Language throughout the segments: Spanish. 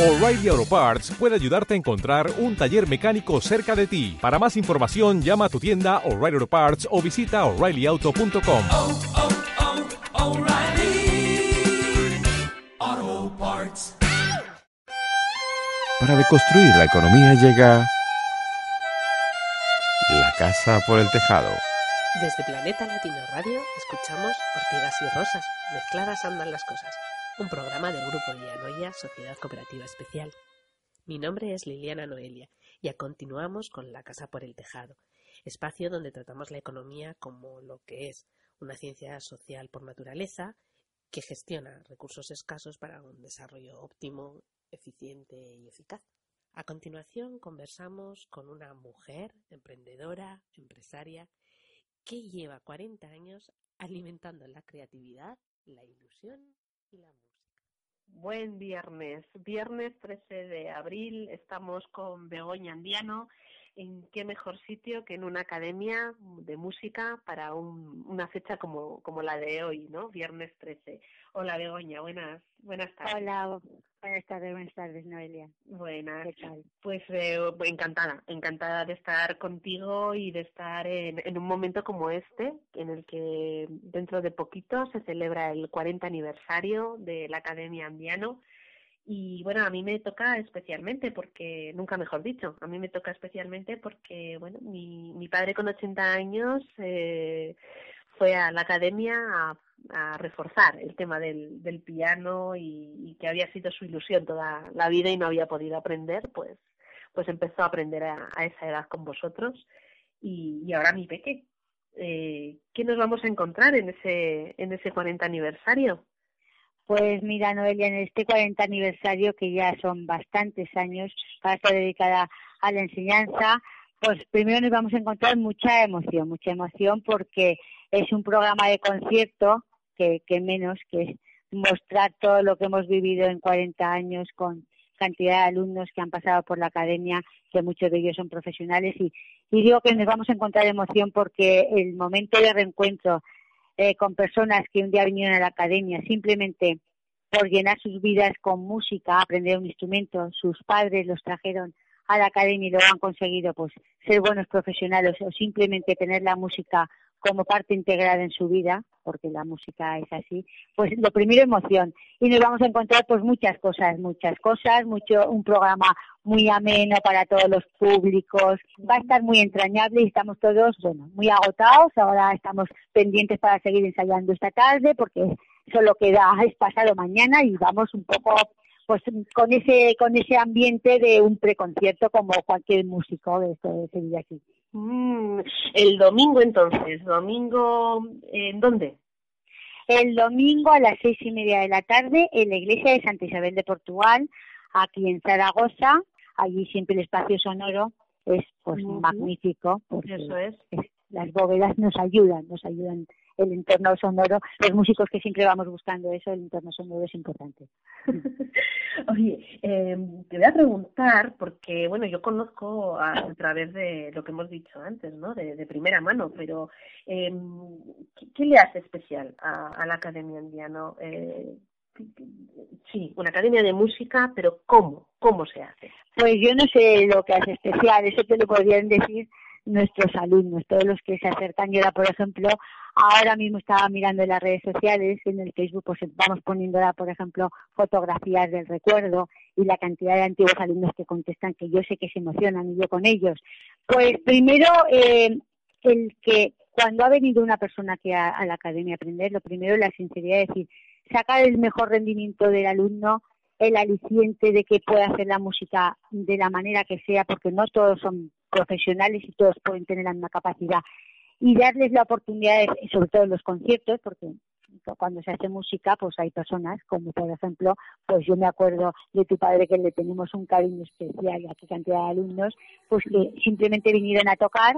O'Reilly Auto Parts puede ayudarte a encontrar un taller mecánico cerca de ti. Para más información, llama a tu tienda O'Reilly Auto Parts o visita oreillyauto.com. oh, oh, Parts. Para deconstruir la economía llega La Casa por el Tejado. Desde Planeta Latino Radio escuchamos Ortigas y Rosas, mezcladas andan las cosas, un programa del Grupo Lianoia Sociedad Cooperativa Especial. Mi nombre es Liliana Noelia y a continuamos con La Casa por el Tejado, espacio donde tratamos la economía como lo que es, una ciencia social por naturaleza que gestiona recursos escasos para un desarrollo óptimo, eficiente y eficaz. A continuación conversamos con una mujer emprendedora, empresaria, que lleva 40 años alimentando la creatividad, la ilusión y la. Buen viernes, viernes 13 de abril, estamos con Begoña Andiano. ¿En qué mejor sitio que en una academia de música para un- una fecha como, como la de hoy, ¿no? Viernes 13. Hola Begoña, buenas, buenas tardes. Hola, buenas tardes, buenas tardes, Noelia. Buenas. ¿Qué tal? Pues eh, encantada, encantada de estar contigo y de estar en, en un momento como este, en el que dentro de poquito se celebra el 40 aniversario de la Academia Andiano. Y bueno, a mí me toca especialmente porque, nunca mejor dicho, a mí me toca especialmente porque, bueno, mi, mi padre con 80 años eh, fue a la academia a, reforzar el tema del, del piano y, y que había sido su ilusión toda la vida y no había podido aprender, pues, pues empezó a aprender a, a esa edad con vosotros y, y ahora mi peque. Eh, ¿Qué nos vamos a encontrar en ese, en ese 40 aniversario? Pues mira, Noelia, en este 40 aniversario, que ya son bastantes años para estar dedicada a la enseñanza, pues primero nos vamos a encontrar mucha emoción, mucha emoción porque es un programa de concierto que, que menos que mostrar todo lo que hemos vivido en 40 años con cantidad de alumnos que han pasado por la academia, que muchos de ellos son profesionales. Y, y digo que nos vamos a encontrar emoción porque el momento de reencuentro eh, con personas que un día vinieron a la academia simplemente por llenar sus vidas con música, aprender un instrumento, sus padres los trajeron a la academia y luego han conseguido pues ser buenos profesionales o simplemente tener la música como parte integrada en su vida, porque la música es así, pues lo primero emoción. Y nos vamos a encontrar pues muchas cosas, muchas cosas, mucho un programa muy ameno para todos los públicos, va a estar muy entrañable y estamos todos, bueno, muy agotados, ahora estamos pendientes para seguir ensayando esta tarde porque solo queda es pasado mañana y vamos un poco pues con ese con ese ambiente de un preconcierto como cualquier músico de de Sevilla aquí. Mm, el domingo entonces, domingo, ¿en dónde? El domingo a las seis y media de la tarde en la iglesia de Santa Isabel de Portugal, aquí en Zaragoza. Allí siempre el espacio sonoro es pues magnífico porque Eso es. es- las bóvedas nos ayudan, nos ayudan el entorno sonoro. Los músicos que siempre vamos buscando eso, el entorno sonoro es importante. Oye, eh, te voy a preguntar, porque bueno, yo conozco a, a través de lo que hemos dicho antes, ¿no? De, de primera mano, pero eh, ¿qué, qué le hace especial a, a la Academia Andiano? Eh, sí, una academia de música, pero ¿cómo? ¿Cómo se hace? Pues yo no sé lo que hace especial, eso te lo podrían decir nuestros alumnos, todos los que se acercan. Yo, por ejemplo, ahora mismo estaba mirando en las redes sociales, en el Facebook, pues vamos poniendo, por ejemplo, fotografías del recuerdo y la cantidad de antiguos alumnos que contestan, que yo sé que se emocionan y yo con ellos. Pues primero, eh, el que cuando ha venido una persona que a, a la academia a aprender, lo primero es la sinceridad, es decir, sacar el mejor rendimiento del alumno, el aliciente de que pueda hacer la música de la manera que sea, porque no todos son profesionales y todos pueden tener la misma capacidad. Y darles la oportunidad, sobre todo en los conciertos, porque cuando se hace música, pues hay personas, como por ejemplo, pues yo me acuerdo de tu padre que le tenemos un cariño especial a qué cantidad de alumnos, pues que simplemente vinieron a tocar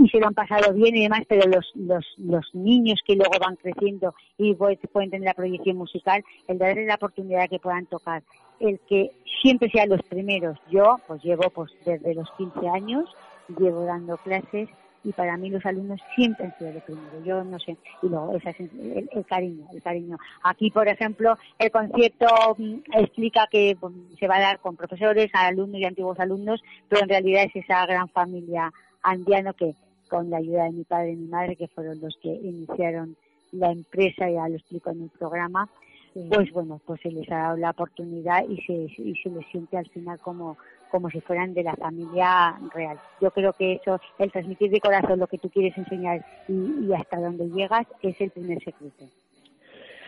y se lo han pasado bien y demás, pero los, los, los niños que luego van creciendo y pues, pueden tener la proyección musical, el darles la oportunidad que puedan tocar, el que siempre sean los primeros. Yo, pues llevo pues desde los 15 años, llevo dando clases y para mí los alumnos siempre han sido lo primero. Yo no sé, y luego esa, el, el, cariño, el cariño. Aquí, por ejemplo, el concierto mm, explica que mm, se va a dar con profesores, alumnos y antiguos alumnos, pero en realidad es esa gran familia andiano que con la ayuda de mi padre y mi madre, que fueron los que iniciaron la empresa, ya lo explico en el programa, pues bueno, pues se les ha dado la oportunidad y se, y se les siente al final como, como si fueran de la familia real. Yo creo que eso, el transmitir de corazón lo que tú quieres enseñar y, hasta dónde llegas es el primer secreto.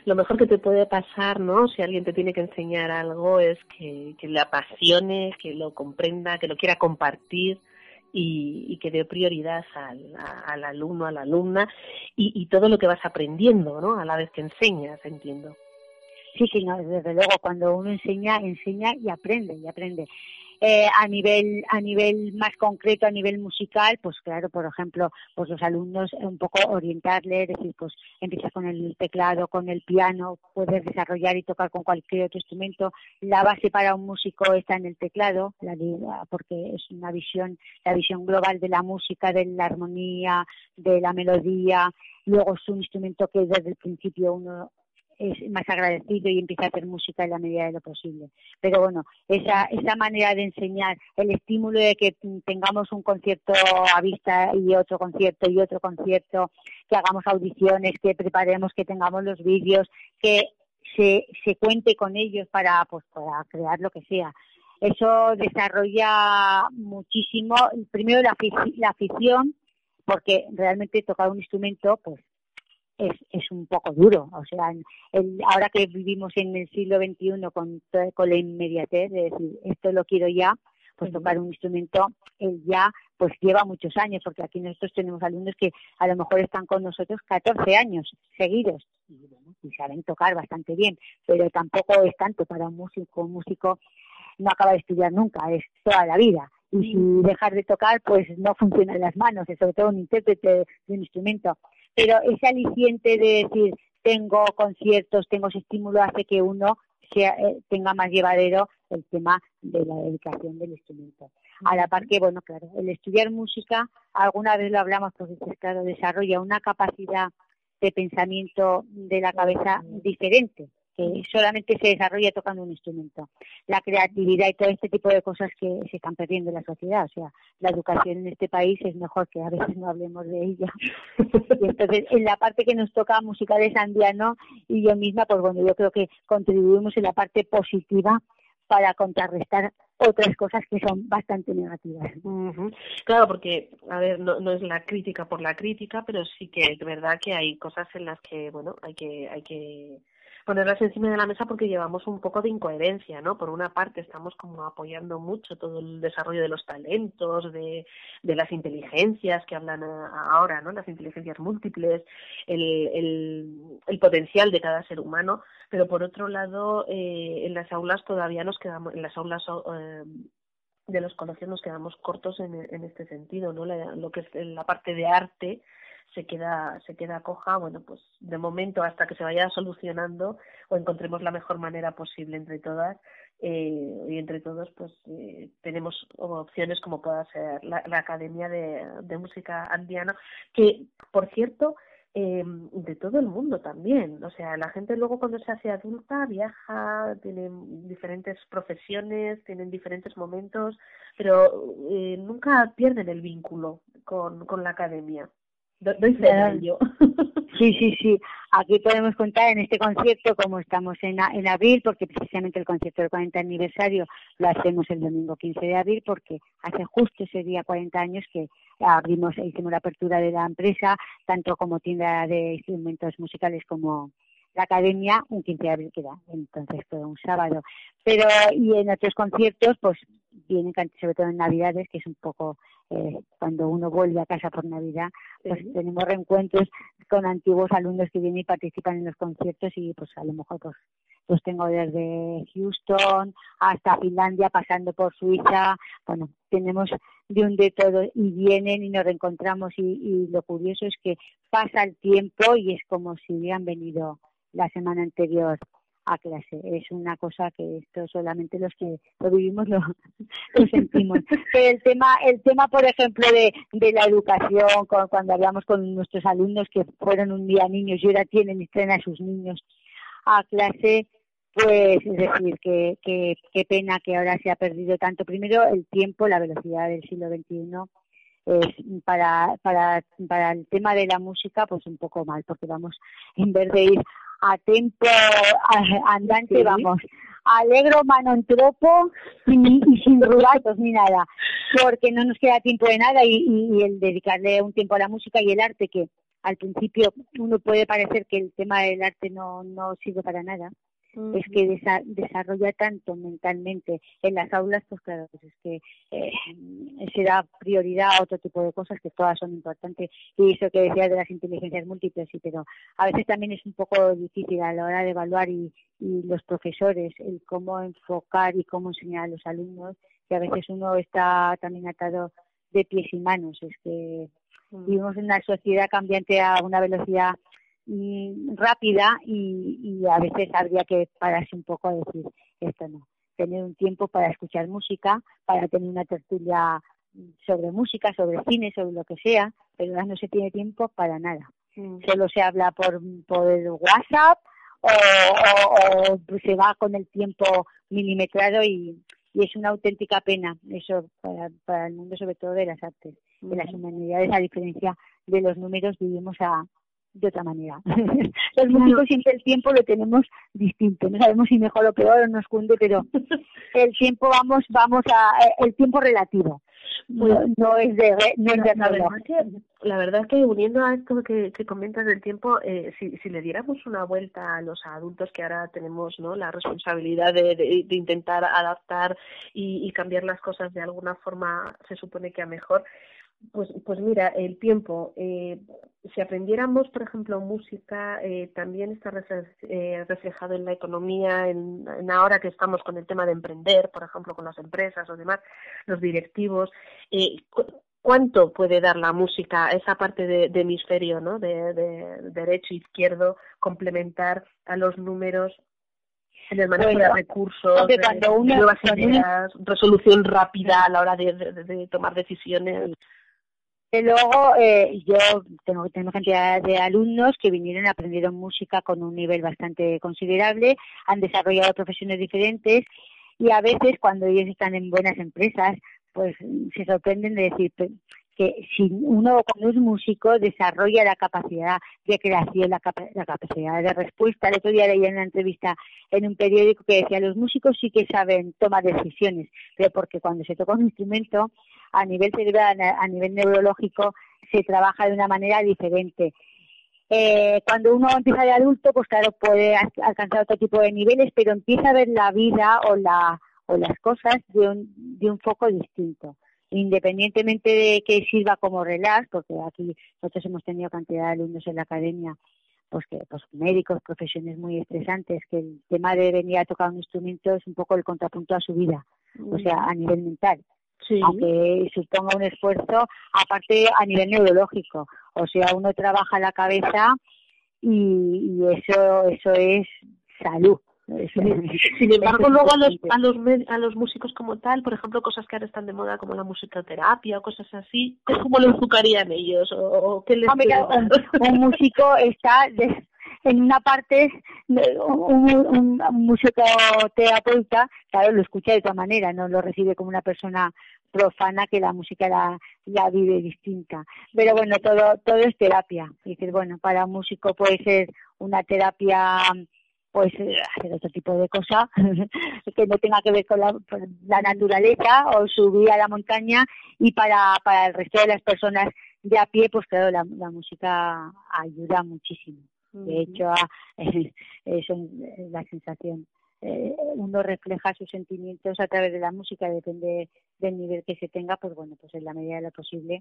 Lo mejor que te puede pasar, ¿no? Si alguien te tiene que enseñar algo es que, que le apasione, que lo comprenda, que lo quiera compartir y, que dé prioridad al, al, alumno, a la alumna y, y todo lo que vas aprendiendo, ¿no? A la vez que enseñas, entiendo. Sí, sí, no, desde luego, cuando uno enseña, enseña y aprende, y aprende. Eh, a nivel a nivel más concreto a nivel musical pues claro por ejemplo pues los alumnos un poco orientarle decir pues empiezas con el teclado con el piano puedes desarrollar y tocar con cualquier otro instrumento. La base para un músico está en el teclado la, porque es una visión la visión global de la música de la armonía de la melodía. Luego es un instrumento que desde el principio uno es más agradecido y empieza a hacer música en la medida de lo posible. Pero bueno, esa, esa manera de enseñar, el estímulo de que tengamos un concierto a vista y otro concierto y otro concierto, que hagamos audiciones, que preparemos, que tengamos los vídeos, que se, se cuente con ellos para, pues, para crear lo que sea. Eso desarrolla muchísimo, primero la, la afición, porque realmente tocar un instrumento, pues es, es un poco duro. O sea, el, ahora que vivimos en el siglo XXI con, con la inmediatez de decir, esto lo quiero ya, pues tocar un instrumento él ya pues lleva muchos años, porque aquí nosotros tenemos alumnos que a lo mejor están con nosotros 14 años seguidos y, bueno, y saben tocar bastante bien, pero tampoco es tanto para un músico, un músico no acaba de estudiar nunca, es toda la vida. Y si dejar de tocar, pues no funcionan las manos, sobre todo un intérprete de un instrumento pero ese aliciente de decir, tengo conciertos, tengo ese estímulo, hace que uno sea, eh, tenga más llevadero el tema de la dedicación del instrumento. A la par que, bueno, claro, el estudiar música, alguna vez lo hablamos, porque claro, desarrolla una capacidad de pensamiento de la cabeza diferente que solamente se desarrolla tocando un instrumento. La creatividad y todo este tipo de cosas que se están perdiendo en la sociedad. O sea, la educación en este país es mejor que a veces no hablemos de ella. y entonces, en la parte que nos toca musical de Sandiano y yo misma, pues bueno, yo creo que contribuimos en la parte positiva para contrarrestar otras cosas que son bastante negativas. Claro, porque, a ver, no, no es la crítica por la crítica, pero sí que es verdad que hay cosas en las que, bueno, hay que, hay que ponerlas encima de la mesa porque llevamos un poco de incoherencia, ¿no? Por una parte estamos como apoyando mucho todo el desarrollo de los talentos, de, de las inteligencias que hablan ahora, ¿no? Las inteligencias múltiples, el, el, el potencial de cada ser humano, pero por otro lado eh, en las aulas todavía nos quedamos, en las aulas eh, de los colegios nos quedamos cortos en, en este sentido, ¿no? lo que es la parte de arte se queda se queda coja bueno pues de momento hasta que se vaya solucionando o encontremos la mejor manera posible entre todas eh, y entre todos pues eh, tenemos opciones como pueda ser la, academia de, de, música andiana que por cierto eh, de todo el mundo también. O sea la gente luego cuando se hace adulta viaja tiene diferentes profesiones tienen diferentes momentos pero eh, nunca pierden el vínculo con, con la academia doy yo. Sí, sí, sí. Aquí podemos contar en este concierto, como estamos en, en abril, porque precisamente el concierto del 40 aniversario lo hacemos el domingo 15 de abril, porque hace justo ese día 40 años que abrimos, hicimos la apertura de la empresa, tanto como tienda de instrumentos musicales como la academia, un 15 de abril queda, entonces fue un sábado. Pero, y en otros conciertos, pues vienen, sobre todo en Navidades, que es un poco eh, cuando uno vuelve a casa por Navidad, pues tenemos reencuentros con antiguos alumnos que vienen y participan en los conciertos y pues a lo mejor pues pues tengo desde Houston hasta Finlandia, pasando por Suiza, bueno, tenemos de un de todo y vienen y nos reencontramos y, y lo curioso es que pasa el tiempo y es como si hubieran venido la semana anterior a clase. Es una cosa que esto solamente los que lo vivimos lo, sentimos. Pero el tema, el tema, por ejemplo, de, de la educación, cuando hablamos con nuestros alumnos que fueron un día niños y ahora tienen y traen a sus niños a clase, pues es decir, que, que, qué pena que ahora se ha perdido tanto. Primero, el tiempo, la velocidad del siglo XXI es para, para, para el tema de la música, pues un poco mal, porque vamos, en vez de ir a tiempo andante, vamos, alegro manontropo y, y sin rubatos ni nada, porque no nos queda tiempo de nada y, y, el dedicarle un tiempo a la música y el arte, que al principio uno puede parecer que el tema del arte no, no sirve para nada, es que desa desarrolla tanto mentalmente en las aulas, pues claro, pues es que eh, se da prioridad a otro tipo de cosas que todas son importantes. Y eso que decía de las inteligencias múltiples, sí, pero a veces también es un poco difícil a la hora de evaluar y, y los profesores el cómo enfocar y cómo enseñar a los alumnos, que a veces uno está también atado de pies y manos. Es que vivimos en una sociedad cambiante a una velocidad Mm, rápida y, y, a veces habría que pararse un poco a decir esto no tener un tiempo para escuchar música para tener una tertulia sobre música sobre cine sobre lo que sea pero no se tiene tiempo para nada. Mm. solo se habla por por WhatsApp o, o, o, se va con el tiempo milimetrado y, y es una auténtica pena eso para, para el mundo sobre todo de las artes de las humanidades a diferencia de los números vivimos a de otra manera. Los músicos siempre el tiempo lo tenemos distinto, no sabemos si mejor o peor nos cunde, pero el tiempo vamos vamos a eh, el tiempo relativo. No, no es de no es de la verdad que la verdad que uniendo a esto que, que comentas del tiempo eh, si, si le diéramos una vuelta a los adultos que ahora tenemos no la responsabilidad de, de, de intentar adaptar y, y cambiar las cosas de alguna forma se supone que a mejor pues, pues mira, el tiempo. Eh, si aprendiéramos, por ejemplo, música, eh, también está eh, reflejado en la economía, en, en, ahora que estamos con el tema de emprender, por ejemplo, con las empresas o demás, los directivos. Eh, ¿Cuánto puede dar la música, esa parte de, de hemisferio, ¿no? De, de, derecho, izquierdo, complementar a los números en el manejo bueno, de recursos, de uno, nuevas ideas, resolución rápida a la hora de, de, de tomar decisiones. Luego eh, yo tengo, tengo cantidad de alumnos que vinieron, aprendieron música con un nivel bastante considerable, han desarrollado profesiones diferentes y a veces cuando ellos están en buenas empresas, pues se sorprenden de decir que si uno cuando es músico desarrolla la capacidad de creación, la, capa la capacidad de respuesta. El otro día leí en una entrevista en un periódico que decía los músicos sí que saben tomar decisiones, pero porque cuando se toca un instrumento a nivel cerebral, a nivel neurológico, se trabaja de una manera diferente. Eh, cuando uno empieza de adulto, pues claro, puede alcanzar otro tipo de niveles, pero empieza a ver la vida o, la, o las cosas de un, de un foco distinto. Independientemente de que sirva como relax, porque aquí nosotros hemos tenido cantidad de alumnos en la academia, pues que pues médicos, profesiones muy estresantes, que el tema de venir a tocar un instrumento es un poco el contrapunto a su vida, o sea, a nivel mental sí. aunque suponga un esfuerzo, aparte a nivel neurológico. O sea, uno trabaja la cabeza y, y eso, eso es salud. Sin embargo, luego a los, a los a los músicos como tal, por ejemplo, cosas que ahora están de moda como la musicoterapia o cosas así, ¿cómo lo enfocarían ellos? ¿O, o qué les Hombre, un, un músico está de, en una parte un, un, un musicoterapeuta, claro, lo escucha de otra manera, no lo recibe como una persona profana que la música la, la vive distinta. Pero bueno, todo, todo es terapia. Es decir, bueno, para un músico puede ser una terapia pues hacer otro tipo de cosa que no tenga que ver con la, con la, naturaleza o subir a la montaña y para, para el resto de las personas de a pie pues claro la, la música ayuda muchísimo de hecho, es la sensación. Eh, uno refleja sus sentimientos a través de la música, depende del nivel que se tenga, pues bueno, pues en la medida de lo posible,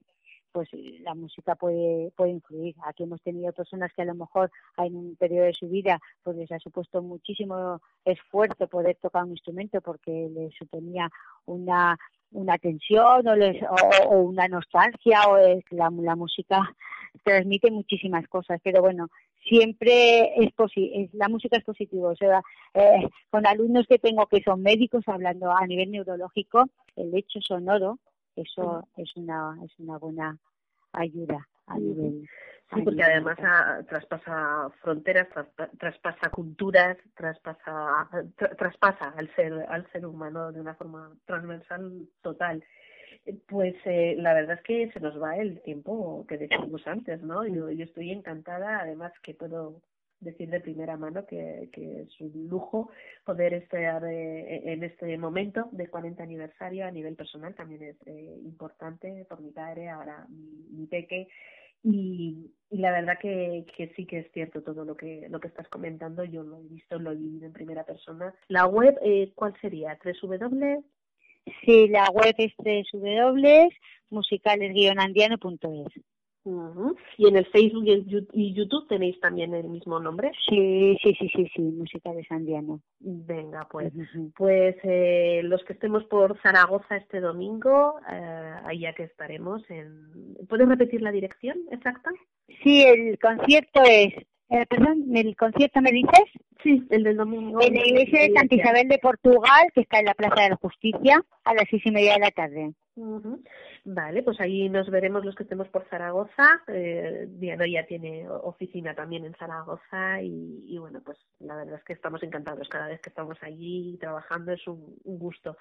pues la música puede, puede influir. Aquí hemos tenido personas que a lo mejor en un periodo de su vida pues les ha supuesto muchísimo esfuerzo poder tocar un instrumento porque les suponía una una tensión o, les, o, o una nostalgia o es la, la música transmite muchísimas cosas pero bueno siempre es, es la música es positivo. O sea, eh, con alumnos que tengo que son médicos hablando a nivel neurológico, el hecho sonoro, eso es una es una buena ayuda a nivel Sí, porque además traspasa fronteras, traspasa culturas, traspasa traspasa al ser al ser humano de una forma transversal total. Pues eh, la verdad es que se nos va el tiempo que decíamos antes, ¿no? Yo, yo estoy encantada, además que puedo decir de primera mano que, que es un lujo poder estar eh, en este momento de 40 aniversario a nivel personal también es eh, importante por mi padre, ahora mi, mi peque y, y la verdad que, que sí que es cierto todo lo que lo que estás comentando, yo lo he visto, lo he vivido en primera persona. La web, eh, ¿cuál sería? ¿3W? Sí, la web es www.musicales-andiano.es. ¿Y en el Facebook y YouTube tenéis también el mismo nombre? Sí, sí, sí, sí, sí, Musicales Andiano. Venga, pues, pues eh, los que estemos por Zaragoza este domingo, eh, ahí ya que estaremos. En... ¿Puedes repetir la dirección exacta? Sí, el concierto es eh, perdón, ¿el concierto me dices? Sí, el del domingo. En la iglesia de Santa Isabel de Portugal, que está en la Plaza de la Justicia, a las seis y media de la tarde. Vale, pues ahí nos veremos los que estemos por Zaragoza. Eh, Diana ya tiene oficina también en Zaragoza y, y, bueno, pues la verdad es que estamos encantados cada vez que estamos allí trabajando, es un, un gusto.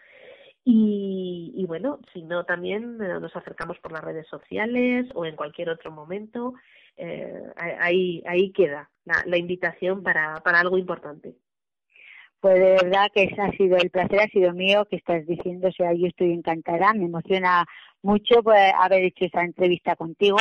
Y, y, bueno, si no, también eh, nos acercamos por las redes sociales o en cualquier otro momento. Eh, ahí, ahí queda la, la invitación para, para algo importante. Pues de verdad que ha sido el placer, ha sido mío que estás diciendo, o sea, yo estoy encantada, me emociona mucho pues, haber hecho esta entrevista contigo,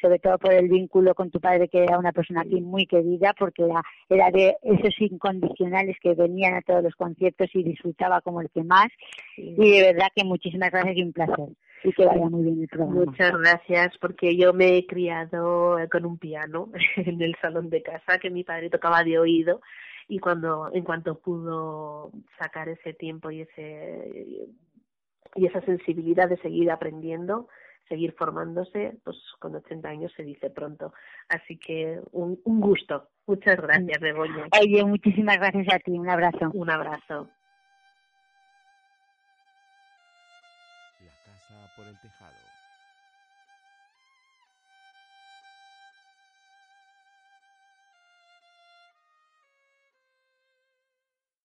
sobre todo por el vínculo con tu padre, que era una persona aquí muy querida, porque era, era de esos incondicionales que venían a todos los conciertos y disfrutaba como el que más. Y de verdad que muchísimas gracias y un placer. Y que vaya muy bien el programa. Muchas gracias, porque yo me he criado con un piano en el salón de casa que mi padre tocaba de oído y cuando en cuanto pudo sacar ese tiempo y ese y esa sensibilidad de seguir aprendiendo seguir formándose pues con 80 años se dice pronto. Así que un, un gusto. Muchas gracias Begoña. Oye muchísimas gracias a ti. Un abrazo. Un abrazo por el tejado